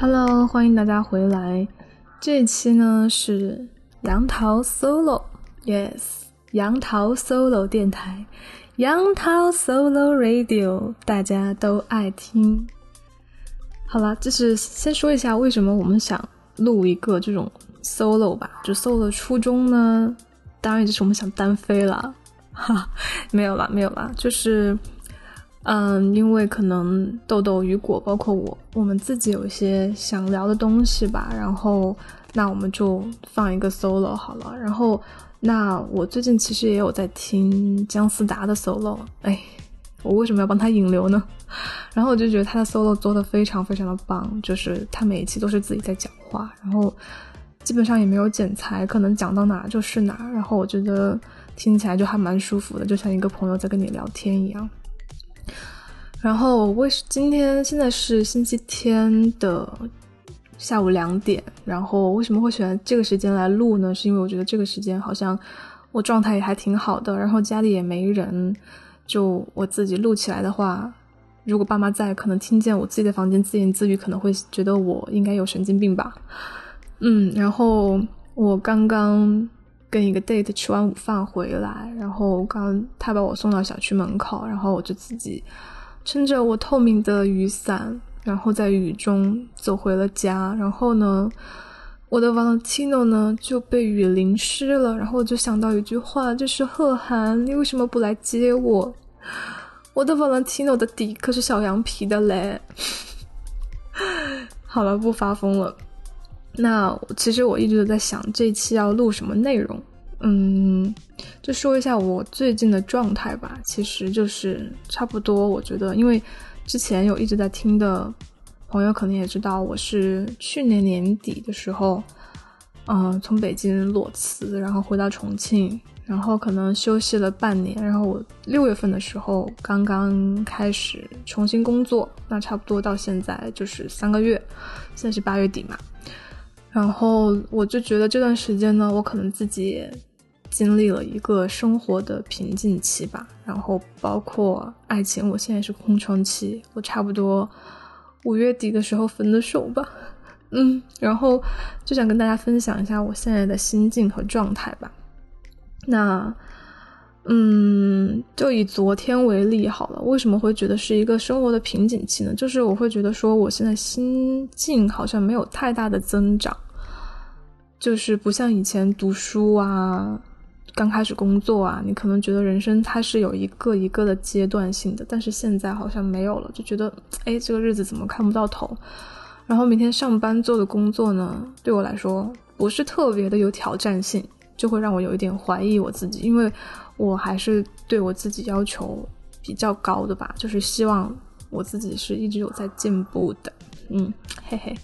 Hello，欢迎大家回来。这期呢是杨桃 Solo，Yes，杨桃 Solo 电台，杨桃 Solo Radio，大家都爱听。好了，就是先说一下为什么我们想录一个这种 Solo 吧。就 Solo 的初衷呢，当然就是我们想单飞了。哈，没有啦，没有啦，就是。嗯，因为可能豆豆、雨果，包括我，我们自己有一些想聊的东西吧。然后，那我们就放一个 solo 好了。然后，那我最近其实也有在听姜思达的 solo。哎，我为什么要帮他引流呢？然后我就觉得他的 solo 做的非常非常的棒，就是他每一期都是自己在讲话，然后基本上也没有剪裁，可能讲到哪就是哪。然后我觉得听起来就还蛮舒服的，就像一个朋友在跟你聊天一样。然后为今天现在是星期天的下午两点，然后为什么会选这个时间来录呢？是因为我觉得这个时间好像我状态也还挺好的，然后家里也没人，就我自己录起来的话，如果爸妈在，可能听见我自己的房间自言自语，可能会觉得我应该有神经病吧。嗯，然后我刚刚跟一个 date 吃完午饭回来，然后刚他把我送到小区门口，然后我就自己。撑着我透明的雨伞，然后在雨中走回了家。然后呢，我的 Valentino 呢就被雨淋湿了。然后我就想到一句话，就是贺涵，你为什么不来接我？我的 Valentino 的底可是小羊皮的嘞。好了，不发疯了。那其实我一直都在想这期要录什么内容。嗯，就说一下我最近的状态吧。其实就是差不多，我觉得，因为之前有一直在听的朋友，可能也知道，我是去年年底的时候，嗯，从北京裸辞，然后回到重庆，然后可能休息了半年，然后我六月份的时候刚刚开始重新工作，那差不多到现在就是三个月，现在是八月底嘛。然后我就觉得这段时间呢，我可能自己。经历了一个生活的瓶颈期吧，然后包括爱情，我现在是空窗期，我差不多五月底的时候分的手吧，嗯，然后就想跟大家分享一下我现在的心境和状态吧。那，嗯，就以昨天为例好了，为什么会觉得是一个生活的瓶颈期呢？就是我会觉得说，我现在心境好像没有太大的增长，就是不像以前读书啊。刚开始工作啊，你可能觉得人生它是有一个一个的阶段性的，但是现在好像没有了，就觉得哎，这个日子怎么看不到头？然后每天上班做的工作呢，对我来说不是特别的有挑战性，就会让我有一点怀疑我自己，因为我还是对我自己要求比较高的吧，就是希望我自己是一直有在进步的，嗯，嘿嘿，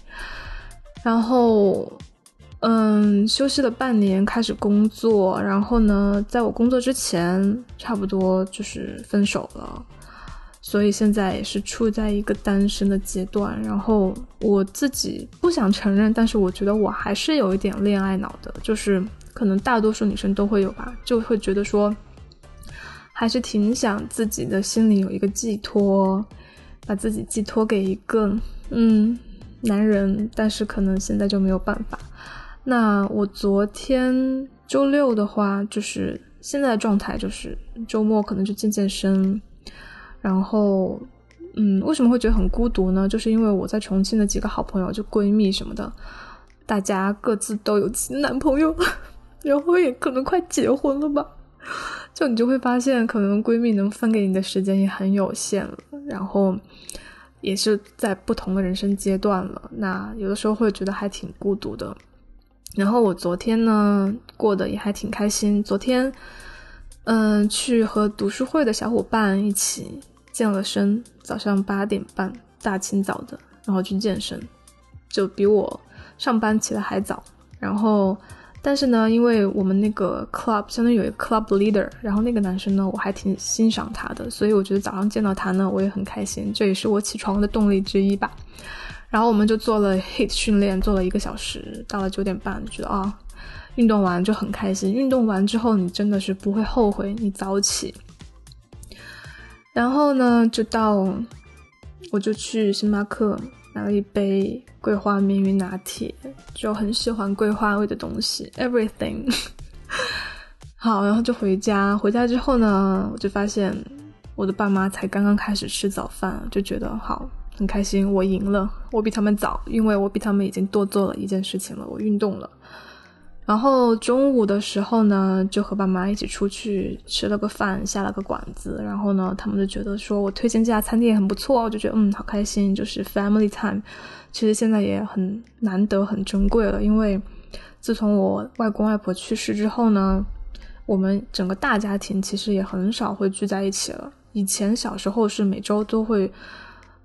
然后。嗯，休息了半年，开始工作。然后呢，在我工作之前，差不多就是分手了，所以现在也是处在一个单身的阶段。然后我自己不想承认，但是我觉得我还是有一点恋爱脑的，就是可能大多数女生都会有吧，就会觉得说，还是挺想自己的心里有一个寄托，把自己寄托给一个嗯男人，但是可能现在就没有办法。那我昨天周六的话，就是现在的状态，就是周末可能就健健身，然后，嗯，为什么会觉得很孤独呢？就是因为我在重庆的几个好朋友，就闺蜜什么的，大家各自都有 男朋友，然后也可能快结婚了吧，就你就会发现，可能闺蜜能分给你的时间也很有限了，然后也是在不同的人生阶段了，那有的时候会觉得还挺孤独的。然后我昨天呢过得也还挺开心。昨天，嗯，去和读书会的小伙伴一起健了身，早上八点半，大清早的，然后去健身，就比我上班起来还早。然后，但是呢，因为我们那个 club 相当于有一个 club leader，然后那个男生呢，我还挺欣赏他的，所以我觉得早上见到他呢，我也很开心，这也是我起床的动力之一吧。然后我们就做了 hit 训练，做了一个小时，到了九点半，觉得啊，运动完就很开心。运动完之后，你真的是不会后悔你早起。然后呢，就到我就去星巴克买了一杯桂花绵云拿铁，就很喜欢桂花味的东西，everything。好，然后就回家。回家之后呢，我就发现我的爸妈才刚刚开始吃早饭，就觉得好很开心，我赢了，我比他们早，因为我比他们已经多做了一件事情了，我运动了。然后中午的时候呢，就和爸妈一起出去吃了个饭，下了个馆子。然后呢，他们就觉得说我推荐这家餐厅也很不错，我就觉得嗯，好开心，就是 family time。其实现在也很难得、很珍贵了，因为自从我外公外婆去世之后呢，我们整个大家庭其实也很少会聚在一起了。以前小时候是每周都会。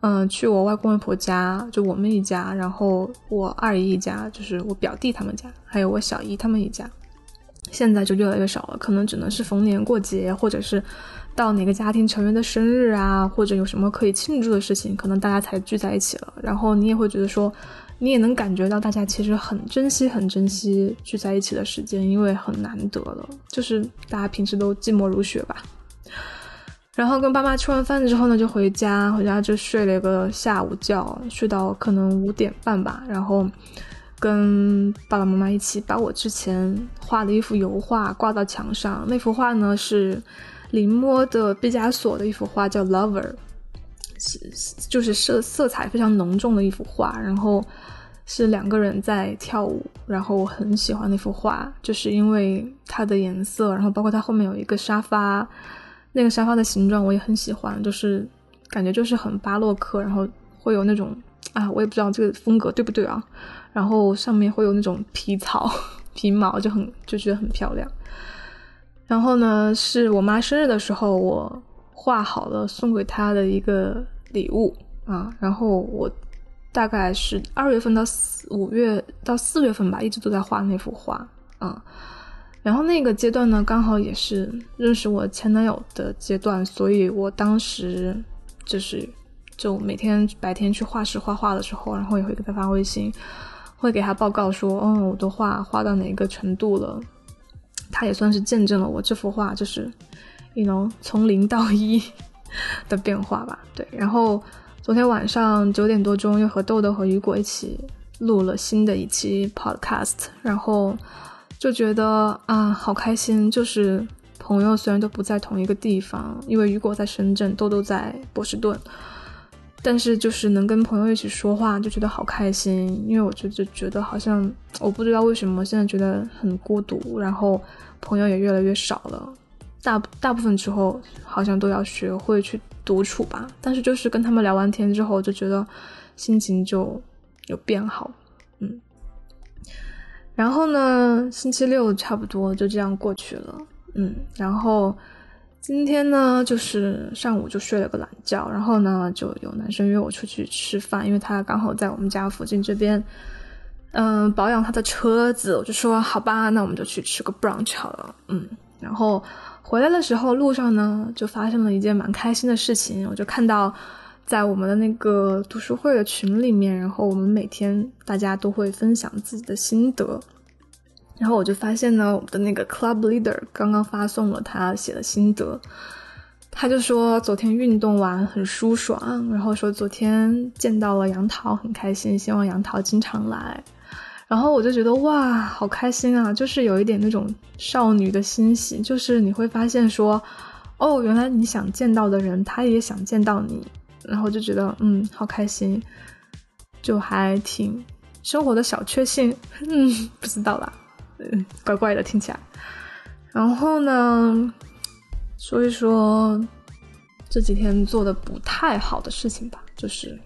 嗯，去我外公外婆家，就我们一家，然后我二姨一家，就是我表弟他们家，还有我小姨他们一家。现在就越来越少了，可能只能是逢年过节，或者是到哪个家庭成员的生日啊，或者有什么可以庆祝的事情，可能大家才聚在一起了。然后你也会觉得说，你也能感觉到大家其实很珍惜、很珍惜聚在一起的时间，因为很难得了，就是大家平时都寂寞如雪吧。然后跟爸妈吃完饭之后呢，就回家，回家就睡了一个下午觉，睡到可能五点半吧。然后跟爸爸妈妈一起把我之前画的一幅油画挂到墙上。那幅画呢是临摹的毕加索的一幅画，叫《Lover》，就是色色彩非常浓重的一幅画。然后是两个人在跳舞。然后我很喜欢那幅画，就是因为它的颜色，然后包括它后面有一个沙发。那个沙发的形状我也很喜欢，就是感觉就是很巴洛克，然后会有那种啊，我也不知道这个风格对不对啊。然后上面会有那种皮草、皮毛，就很就觉得很漂亮。然后呢，是我妈生日的时候，我画好了送给她的一个礼物啊。然后我大概是二月份到四五月到四月份吧，一直都在画那幅画啊。然后那个阶段呢，刚好也是认识我前男友的阶段，所以我当时就是就每天白天去画室画画的时候，然后也会给他发微信，会给他报告说，嗯，我的画画到哪个程度了。他也算是见证了我这幅画就是，you know 从零到一的变化吧。对，然后昨天晚上九点多钟又和豆豆和雨果一起录了新的一期 podcast，然后。就觉得啊，好开心！就是朋友虽然都不在同一个地方，因为雨果在深圳，豆豆在波士顿，但是就是能跟朋友一起说话，就觉得好开心。因为我就就觉得好像我不知道为什么现在觉得很孤独，然后朋友也越来越少了。大大部分之后好像都要学会去独处吧。但是就是跟他们聊完天之后，就觉得心情就有变好，嗯。然后呢，星期六差不多就这样过去了，嗯，然后今天呢，就是上午就睡了个懒觉，然后呢，就有男生约我出去吃饭，因为他刚好在我们家附近这边，嗯，保养他的车子，我就说好吧，那我们就去吃个 brunch 好了，嗯，然后回来的时候路上呢，就发生了一件蛮开心的事情，我就看到。在我们的那个读书会的群里面，然后我们每天大家都会分享自己的心得，然后我就发现呢，我们的那个 club leader 刚刚发送了他写的心得，他就说昨天运动完很舒爽，然后说昨天见到了杨桃很开心，希望杨桃经常来，然后我就觉得哇，好开心啊，就是有一点那种少女的欣喜，就是你会发现说，哦，原来你想见到的人，他也想见到你。然后就觉得嗯，好开心，就还挺生活的小确幸，嗯，不知道啦，嗯，怪怪的听起来。然后呢，说一说这几天做的不太好的事情吧，就是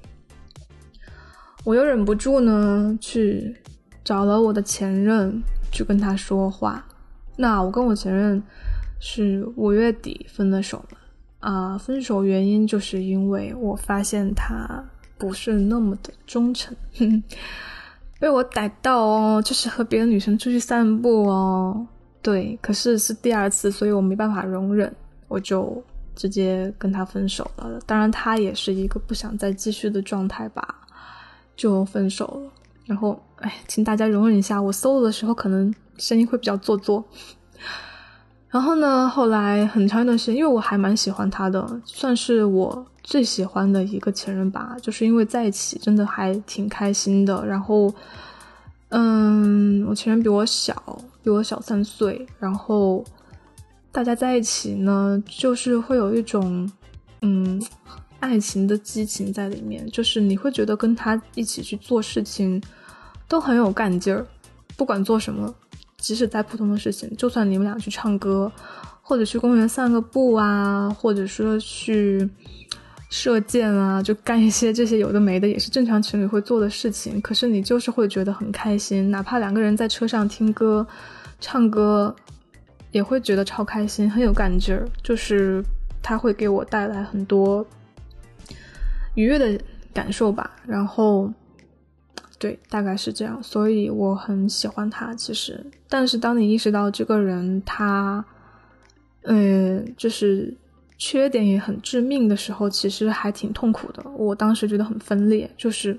我又忍不住呢去找了我的前任去跟他说话。那我跟我前任是五月底分的手了。啊，分手原因就是因为我发现他不是那么的忠诚，被我逮到哦，就是和别的女生出去散步哦，对，可是是第二次，所以我没办法容忍，我就直接跟他分手了。当然，他也是一个不想再继续的状态吧，就分手了。然后，哎，请大家容忍一下，我搜的时候可能声音会比较做作。然后呢？后来很长一段时间，因为我还蛮喜欢他的，算是我最喜欢的一个前任吧，就是因为在一起真的还挺开心的。然后，嗯，我前任比我小，比我小三岁。然后大家在一起呢，就是会有一种嗯爱情的激情在里面，就是你会觉得跟他一起去做事情都很有干劲儿，不管做什么，即使再普通的事情，就算你们俩去唱歌，或者去公园散个步啊，或者说去。射箭啊，就干一些这些有的没的，也是正常情侣会做的事情。可是你就是会觉得很开心，哪怕两个人在车上听歌、唱歌，也会觉得超开心，很有干劲儿。就是他会给我带来很多愉悦的感受吧。然后，对，大概是这样。所以我很喜欢他。其实，但是当你意识到这个人他，嗯，就是。缺点也很致命的时候，其实还挺痛苦的。我当时觉得很分裂，就是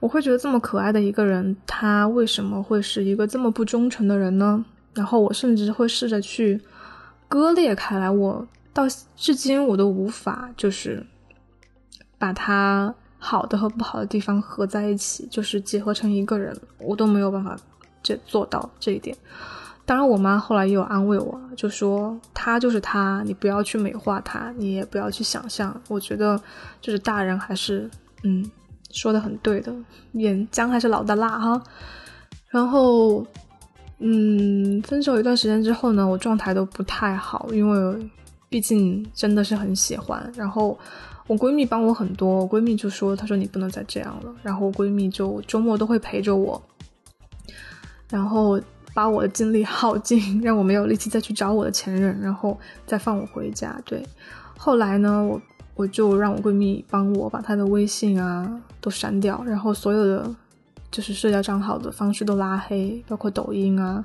我会觉得这么可爱的一个人，他为什么会是一个这么不忠诚的人呢？然后我甚至会试着去割裂开来。我到至今我都无法就是把他好的和不好的地方合在一起，就是结合成一个人，我都没有办法这做到这一点。当然，我妈后来也有安慰我，就说他就是他，你不要去美化他，你也不要去想象。我觉得，就是大人还是，嗯，说的很对的，眼姜还是老的辣哈。然后，嗯，分手一段时间之后呢，我状态都不太好，因为毕竟真的是很喜欢。然后我闺蜜帮我很多，我闺蜜就说，她说你不能再这样了。然后我闺蜜就周末都会陪着我，然后。把我的精力耗尽，让我没有力气再去找我的前任，然后再放我回家。对，后来呢，我我就让我闺蜜帮我把她的微信啊都删掉，然后所有的就是社交账号的方式都拉黑，包括抖音啊、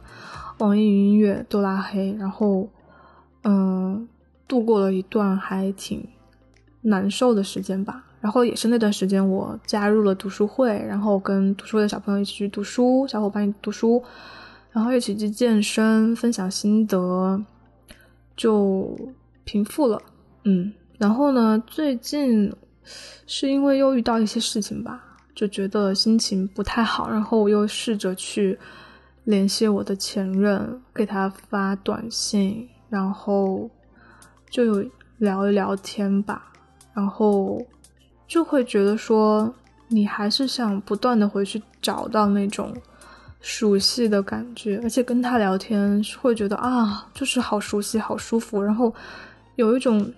网易云音乐都拉黑。然后，嗯，度过了一段还挺难受的时间吧。然后也是那段时间，我加入了读书会，然后跟读书会的小朋友一起去读书，小伙伴一起读书。然后一起去健身，分享心得，就平复了。嗯，然后呢，最近是因为又遇到一些事情吧，就觉得心情不太好。然后我又试着去联系我的前任，给他发短信，然后就有聊一聊天吧。然后就会觉得说，你还是想不断的回去找到那种。熟悉的感觉，而且跟他聊天会觉得啊，就是好熟悉、好舒服，然后有一种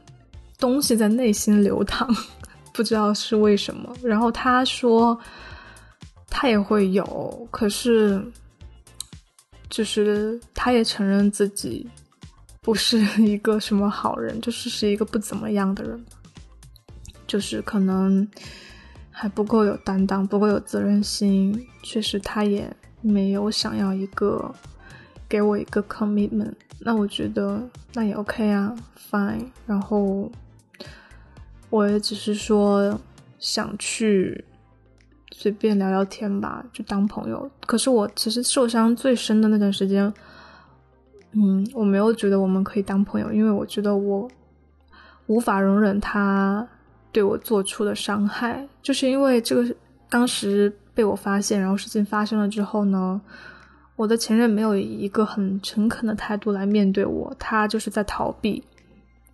东西在内心流淌，不知道是为什么。然后他说他也会有，可是就是他也承认自己不是一个什么好人，就是是一个不怎么样的人，就是可能还不够有担当，不够有责任心。确实，他也。没有想要一个给我一个 commitment，那我觉得那也 OK 啊，fine。然后我也只是说想去随便聊聊天吧，就当朋友。可是我其实受伤最深的那段时间，嗯，我没有觉得我们可以当朋友，因为我觉得我无法容忍他对我做出的伤害，就是因为这个当时。被我发现，然后事情发生了之后呢，我的前任没有以一个很诚恳的态度来面对我，他就是在逃避，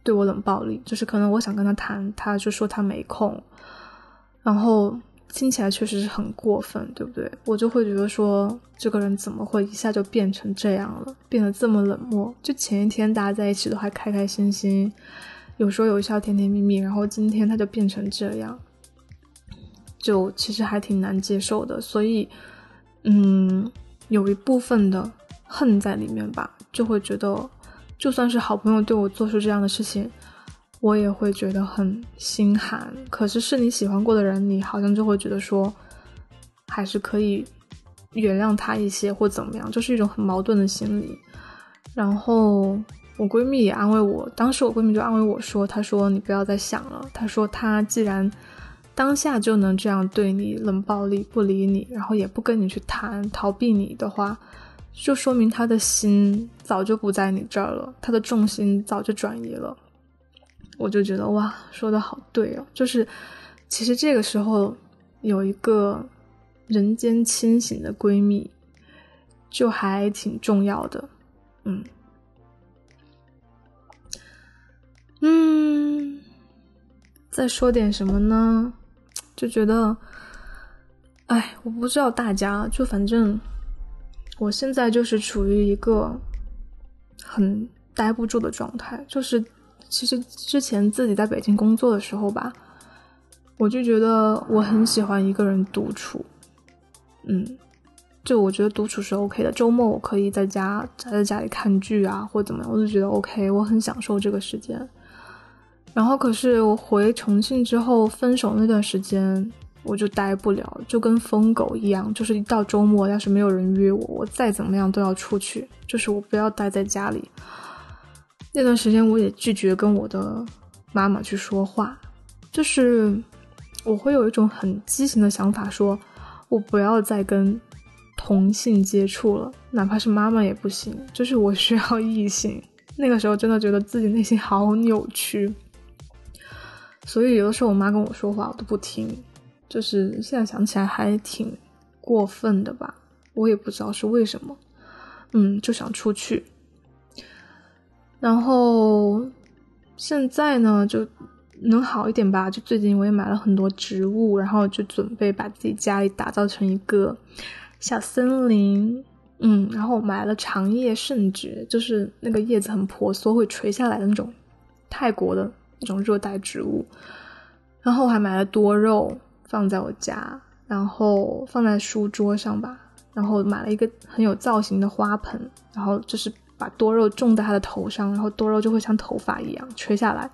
对我冷暴力，就是可能我想跟他谈，他就说他没空，然后听起来确实是很过分，对不对？我就会觉得说，这个人怎么会一下就变成这样了，变得这么冷漠？就前一天大家在一起都还开开心心，有说有笑，甜甜蜜蜜，然后今天他就变成这样。就其实还挺难接受的，所以，嗯，有一部分的恨在里面吧，就会觉得，就算是好朋友对我做出这样的事情，我也会觉得很心寒。可是是你喜欢过的人，你好像就会觉得说，还是可以原谅他一些或怎么样，就是一种很矛盾的心理。然后我闺蜜也安慰我，当时我闺蜜就安慰我说：“她说你不要再想了，她说她既然。”当下就能这样对你冷暴力不理你，然后也不跟你去谈，逃避你的话，就说明他的心早就不在你这儿了，他的重心早就转移了。我就觉得哇，说的好对哦，就是其实这个时候有一个人间清醒的闺蜜，就还挺重要的，嗯嗯，再说点什么呢？就觉得，哎，我不知道大家，就反正我现在就是处于一个很待不住的状态，就是。其实之前自己在北京工作的时候吧，我就觉得我很喜欢一个人独处，嗯，就我觉得独处是 OK 的。周末我可以在家宅在家里看剧啊，或者怎么样，我就觉得 OK，我很享受这个时间。然后可是我回重庆之后，分手那段时间我就待不了，就跟疯狗一样，就是一到周末要是没有人约我，我再怎么样都要出去，就是我不要待在家里。那段时间，我也拒绝跟我的妈妈去说话，就是我会有一种很畸形的想法，说我不要再跟同性接触了，哪怕是妈妈也不行，就是我需要异性。那个时候真的觉得自己内心好扭曲，所以有的时候我妈跟我说话，我都不听，就是现在想起来还挺过分的吧，我也不知道是为什么，嗯，就想出去。然后现在呢，就能好一点吧。就最近我也买了很多植物，然后就准备把自己家里打造成一个小森林。嗯，然后买了长叶圣蕨，就是那个叶子很婆娑会垂下来的那种泰国的那种热带植物。然后我还买了多肉放在我家，然后放在书桌上吧。然后买了一个很有造型的花盆，然后就是。把多肉种在他的头上，然后多肉就会像头发一样垂下来。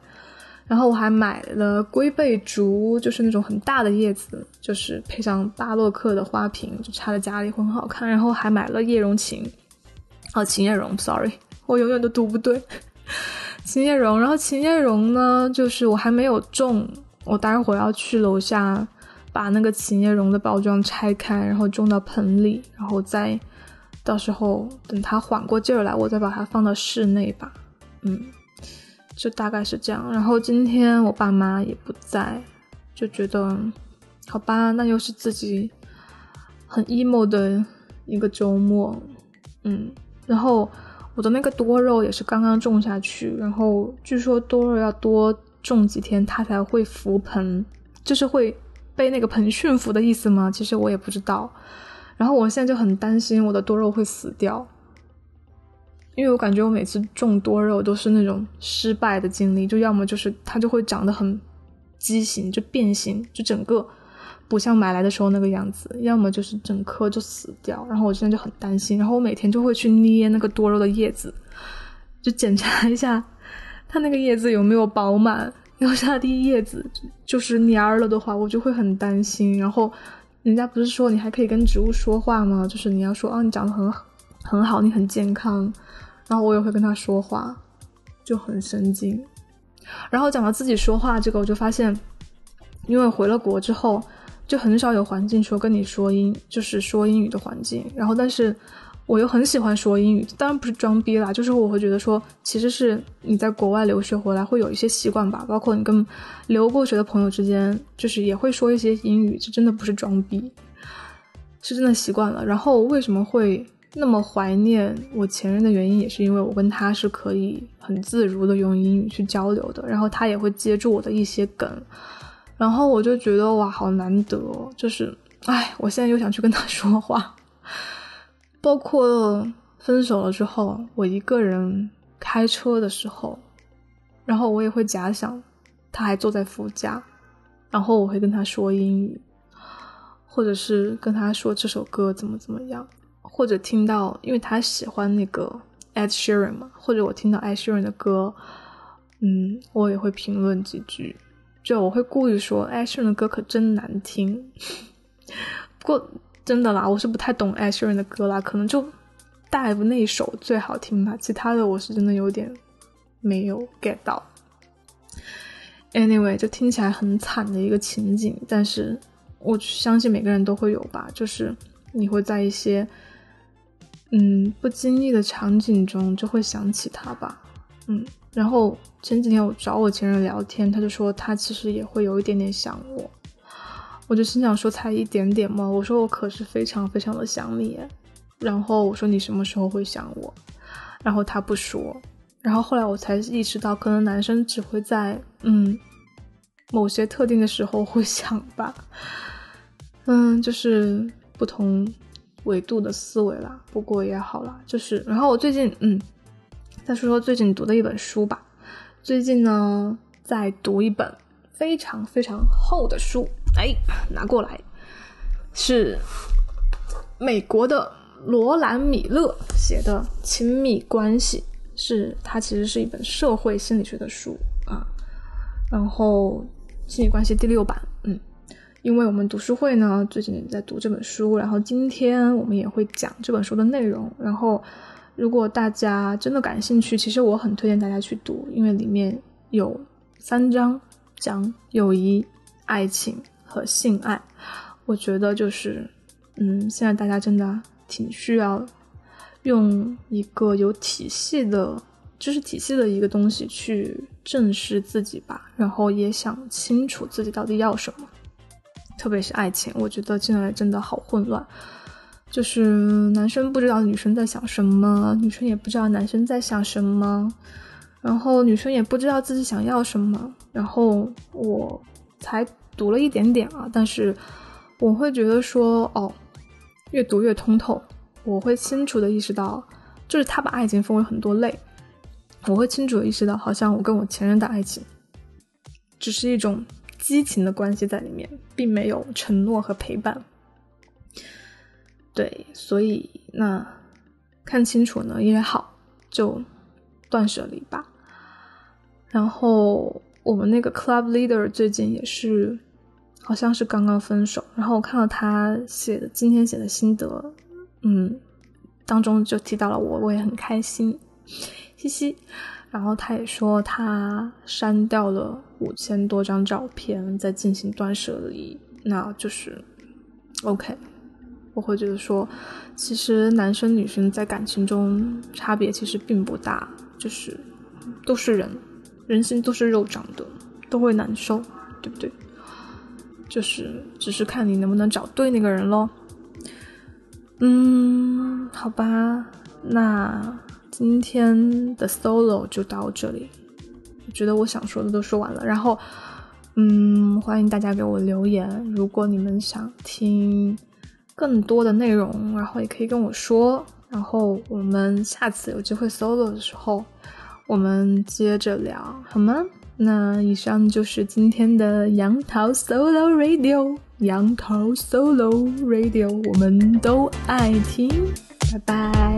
然后我还买了龟背竹，就是那种很大的叶子，就是配上巴洛克的花瓶，就插在家里会很好看。然后还买了叶榕琴，哦，琴叶榕，sorry，我永远都读不对，琴叶榕。然后琴叶榕呢，就是我还没有种，我待会儿要去楼下把那个琴叶榕的包装拆开，然后种到盆里，然后再。到时候等它缓过劲儿来，我再把它放到室内吧。嗯，就大概是这样。然后今天我爸妈也不在，就觉得好吧，那又是自己很 emo 的一个周末。嗯，然后我的那个多肉也是刚刚种下去，然后据说多肉要多种几天它才会浮盆，就是会被那个盆驯服的意思吗？其实我也不知道。然后我现在就很担心我的多肉会死掉，因为我感觉我每次种多肉都是那种失败的经历，就要么就是它就会长得很畸形，就变形，就整个不像买来的时候那个样子；要么就是整颗就死掉。然后我现在就很担心，然后我每天就会去捏那个多肉的叶子，就检查一下它那个叶子有没有饱满。要是它的叶子就是蔫了的话，我就会很担心。然后。人家不是说你还可以跟植物说话吗？就是你要说哦，你长得很，很好，你很健康。然后我也会跟他说话，就很神经。然后讲到自己说话这个，我就发现，因为回了国之后，就很少有环境说跟你说英，就是说英语的环境。然后但是。我又很喜欢说英语，当然不是装逼啦，就是我会觉得说，其实是你在国外留学回来会有一些习惯吧，包括你跟留过学的朋友之间，就是也会说一些英语，这真的不是装逼，是真的习惯了。然后为什么会那么怀念我前任的原因，也是因为我跟他是可以很自如的用英语去交流的，然后他也会接住我的一些梗，然后我就觉得哇，好难得，就是，哎，我现在又想去跟他说话。包括分手了之后，我一个人开车的时候，然后我也会假想他还坐在副驾，然后我会跟他说英语，或者是跟他说这首歌怎么怎么样，或者听到，因为他喜欢那个 Ed Sheeran 嘛，或者我听到 Ed Sheeran 的歌，嗯，我也会评论几句，就我会故意说 Ed Sheeran 的歌可真难听，不过。真的啦，我是不太懂艾希人的歌啦，可能就 Dive 那首最好听吧，其他的我是真的有点没有 get 到。Anyway，就听起来很惨的一个情景，但是我相信每个人都会有吧，就是你会在一些嗯不经意的场景中就会想起他吧，嗯，然后前几天我找我前任聊天，他就说他其实也会有一点点想我。我就心想说才一点点吗？我说我可是非常非常的想你。然后我说你什么时候会想我？然后他不说。然后后来我才意识到，可能男生只会在嗯某些特定的时候会想吧。嗯，就是不同维度的思维啦。不过也好啦，就是然后我最近嗯再说说最近读的一本书吧。最近呢在读一本非常非常厚的书。哎，拿过来，是美国的罗兰·米勒写的《亲密关系》，是它其实是一本社会心理学的书啊。然后亲密关系第六版，嗯，因为我们读书会呢最近也在读这本书，然后今天我们也会讲这本书的内容。然后如果大家真的感兴趣，其实我很推荐大家去读，因为里面有三章讲友谊、爱情。和性爱，我觉得就是，嗯，现在大家真的挺需要用一个有体系的知识体系的一个东西去正视自己吧，然后也想清楚自己到底要什么，特别是爱情，我觉得现在真的好混乱，就是男生不知道女生在想什么，女生也不知道男生在想什么，然后女生也不知道自己想要什么，然后我才。读了一点点啊，但是我会觉得说，哦，越读越通透。我会清楚的意识到，就是他把爱情分为很多类。我会清楚的意识到，好像我跟我前任的爱情，只是一种激情的关系在里面，并没有承诺和陪伴。对，所以那看清楚呢也好，就断舍离吧。然后我们那个 club leader 最近也是。好像是刚刚分手，然后我看到他写的今天写的心得，嗯，当中就提到了我，我也很开心，嘻嘻。然后他也说他删掉了五千多张照片，在进行断舍离，那就是 OK。我会觉得说，其实男生女生在感情中差别其实并不大，就是都是人，人心都是肉长的，都会难受，对不对？就是，只是看你能不能找对那个人喽。嗯，好吧，那今天的 solo 就到这里。我觉得我想说的都说完了，然后，嗯，欢迎大家给我留言，如果你们想听更多的内容，然后也可以跟我说，然后我们下次有机会 solo 的时候，我们接着聊，好吗？那以上就是今天的杨桃 Solo Radio，杨桃 Solo Radio，我们都爱听，拜拜。